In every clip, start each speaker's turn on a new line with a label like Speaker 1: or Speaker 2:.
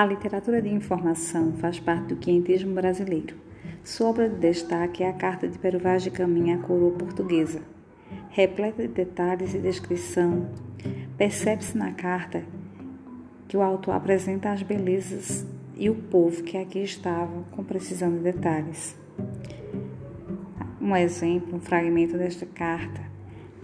Speaker 1: A literatura de informação faz parte do quientismo brasileiro. Sua obra de destaque é a Carta de Vaz de Caminha à coroa portuguesa. Repleta de detalhes e descrição, percebe-se na carta que o autor apresenta as belezas e o povo que aqui estava com precisão de detalhes. Um exemplo, um fragmento desta carta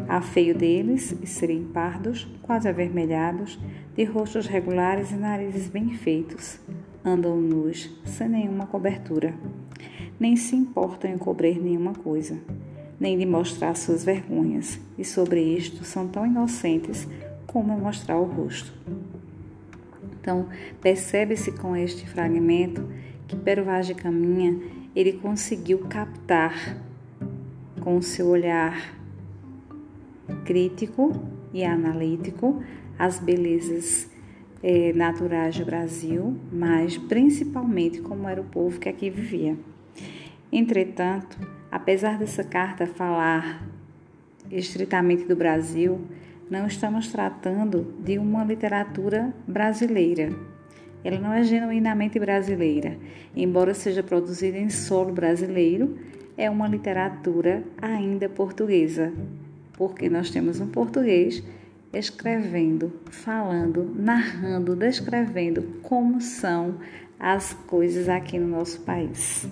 Speaker 1: Há feio deles e serem pardos, quase avermelhados, de rostos regulares e narizes bem feitos. Andam nus, sem nenhuma cobertura. Nem se importam em cobrir nenhuma coisa, nem de mostrar suas vergonhas, e sobre isto são tão inocentes como em mostrar o rosto. Então, percebe-se com este fragmento que de Caminha ele conseguiu captar com o seu olhar crítico e analítico as belezas eh, naturais do Brasil, mas principalmente como era o povo que aqui vivia. Entretanto, apesar dessa carta falar estritamente do Brasil, não estamos tratando de uma literatura brasileira. Ela não é genuinamente brasileira, embora seja produzida em solo brasileiro, é uma literatura ainda portuguesa, porque nós temos um português escrevendo, falando, narrando, descrevendo como são as coisas aqui no nosso país.